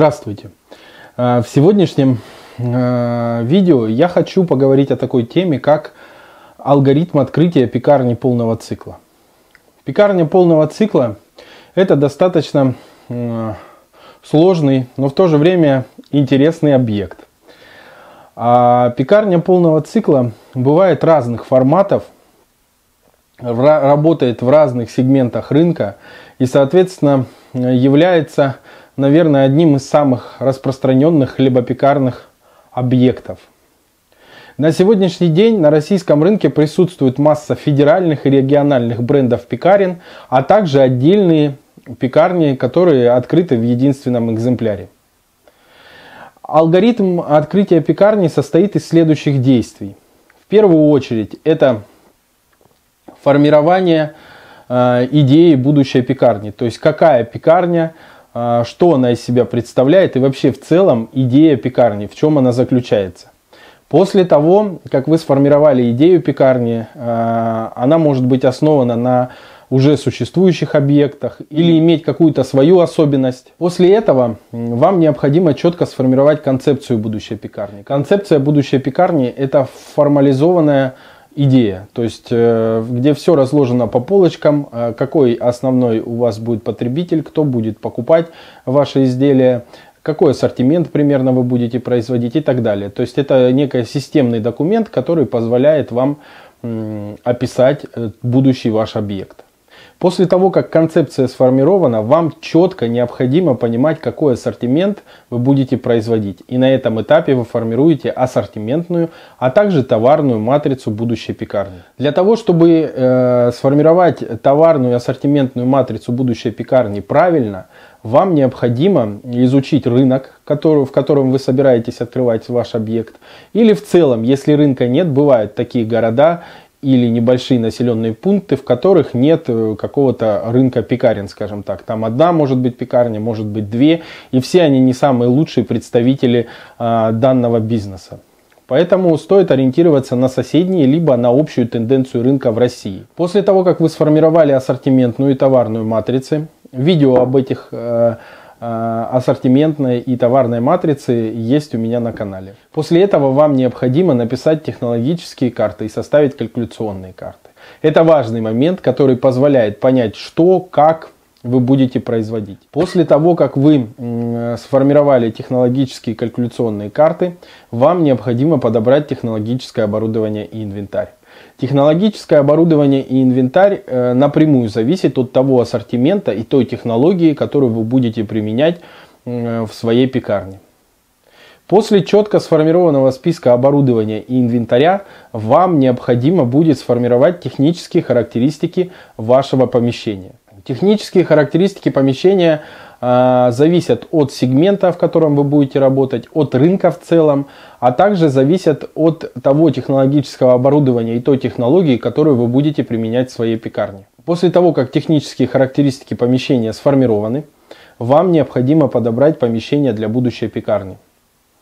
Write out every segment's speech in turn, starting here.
Здравствуйте! Э, в сегодняшнем э, видео я хочу поговорить о такой теме, как алгоритм открытия пекарни полного цикла. Пекарня полного цикла – это достаточно э, сложный, но в то же время интересный объект. А пекарня полного цикла бывает разных форматов, работает в разных сегментах рынка и, соответственно, является наверное, одним из самых распространенных хлебопекарных объектов. На сегодняшний день на российском рынке присутствует масса федеральных и региональных брендов пекарен, а также отдельные пекарни, которые открыты в единственном экземпляре. Алгоритм открытия пекарни состоит из следующих действий. В первую очередь это формирование идеи будущей пекарни, то есть какая пекарня а, что она из себя представляет и вообще в целом идея пекарни, в чем она заключается. После того, как вы сформировали идею пекарни, а, она может быть основана на уже существующих объектах или иметь какую-то свою особенность. После этого вам необходимо четко сформировать концепцию будущей пекарни. Концепция будущей пекарни – это формализованная идея, то есть э, где все разложено по полочкам, э, какой основной у вас будет потребитель, кто будет покупать ваши изделия, какой ассортимент примерно вы будете производить и так далее. То есть это некий системный документ, который позволяет вам описать э, будущий ваш объект. После того, как концепция сформирована, вам четко необходимо понимать, какой ассортимент вы будете производить. И на этом этапе вы формируете ассортиментную, а также товарную матрицу будущей пекарни. Для того, чтобы э, сформировать товарную и ассортиментную матрицу будущей пекарни правильно, вам необходимо изучить рынок, который, в котором вы собираетесь открывать ваш объект. Или в целом, если рынка нет, бывают такие города или небольшие населенные пункты, в которых нет э, какого-то рынка пекарен, скажем так. Там одна может быть пекарня, может быть две, и все они не самые лучшие представители а, данного бизнеса. Поэтому стоит ориентироваться на соседние, либо на общую тенденцию рынка в России. После того, как вы сформировали ассортиментную и товарную матрицы, видео об этих э, ассортиментной и товарной матрицы есть у меня на канале. После этого вам необходимо написать технологические карты и составить калькуляционные карты. Это важный момент, который позволяет понять, что, как вы будете производить. После того, как вы сформировали технологические калькуляционные карты, вам необходимо подобрать технологическое оборудование и инвентарь. Технологическое оборудование и инвентарь э, напрямую зависит от того ассортимента и той технологии, которую вы будете применять в своей пекарне. После четко сформированного списка оборудования и инвентаря вам необходимо будет сформировать технические характеристики вашего помещения. Технические характеристики помещения зависят от сегмента, в котором вы будете работать, от рынка в целом, а также зависят от того технологического оборудования и той технологии, которую вы будете применять в своей пекарне. После того, как технические характеристики помещения сформированы, вам необходимо подобрать помещение для будущей пекарни.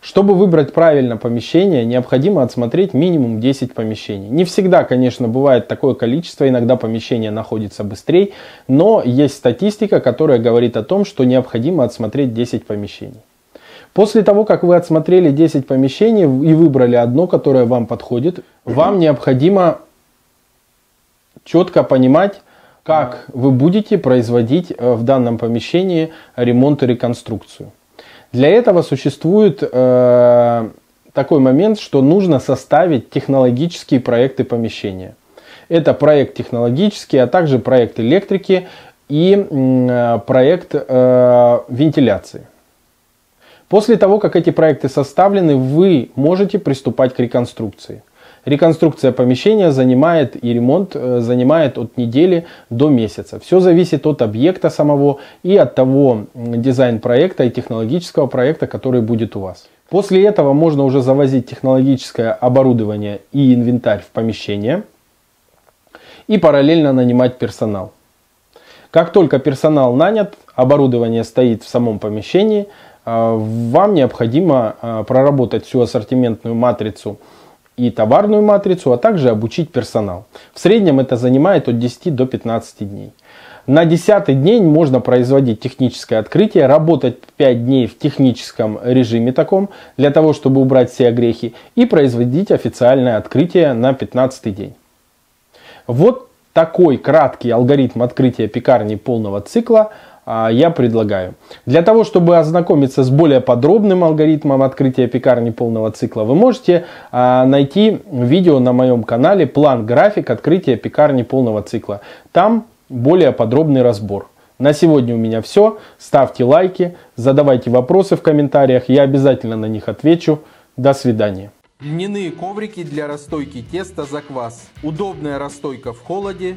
Чтобы выбрать правильно помещение, необходимо отсмотреть минимум 10 помещений. Не всегда, конечно, бывает такое количество, иногда помещение находится быстрее, но есть статистика, которая говорит о том, что необходимо отсмотреть 10 помещений. После того, как вы отсмотрели 10 помещений и выбрали одно, которое вам подходит, вам необходимо четко понимать, как вы будете производить э, в данном помещении ремонт и реконструкцию. Для этого существует э, такой момент, что нужно составить технологические проекты помещения. Это проект технологический, а также проект электрики и э, проект вентиляции. После того, как эти проекты составлены, вы можете приступать к реконструкции. Реконструкция помещения занимает и ремонт э, занимает от недели до месяца. Все зависит от объекта самого и от того дизайн-проекта и технологического проекта, который будет у вас. После этого можно уже завозить технологическое оборудование и инвентарь в помещение и параллельно нанимать персонал. Как только персонал нанят, оборудование стоит в самом помещении, э, вам необходимо э, проработать всю ассортиментную матрицу и товарную матрицу, а также обучить персонал. В среднем это занимает от 10 до 15 дней. На 10 день можно производить техническое открытие, работать 5 дней в техническом режиме таком, для того, чтобы убрать все огрехи, и производить официальное открытие на 15 день. Вот такой краткий алгоритм открытия пекарни полного цикла я предлагаю. Для того, чтобы ознакомиться с более подробным алгоритмом открытия пекарни полного цикла, вы можете а, найти видео на моем канале «План-график открытия пекарни полного цикла». Там более подробный разбор. На сегодня у меня все. Ставьте лайки, задавайте вопросы в комментариях, я обязательно на них отвечу. До свидания. Льняные коврики для расстойки теста за квас. Удобная расстойка в холоде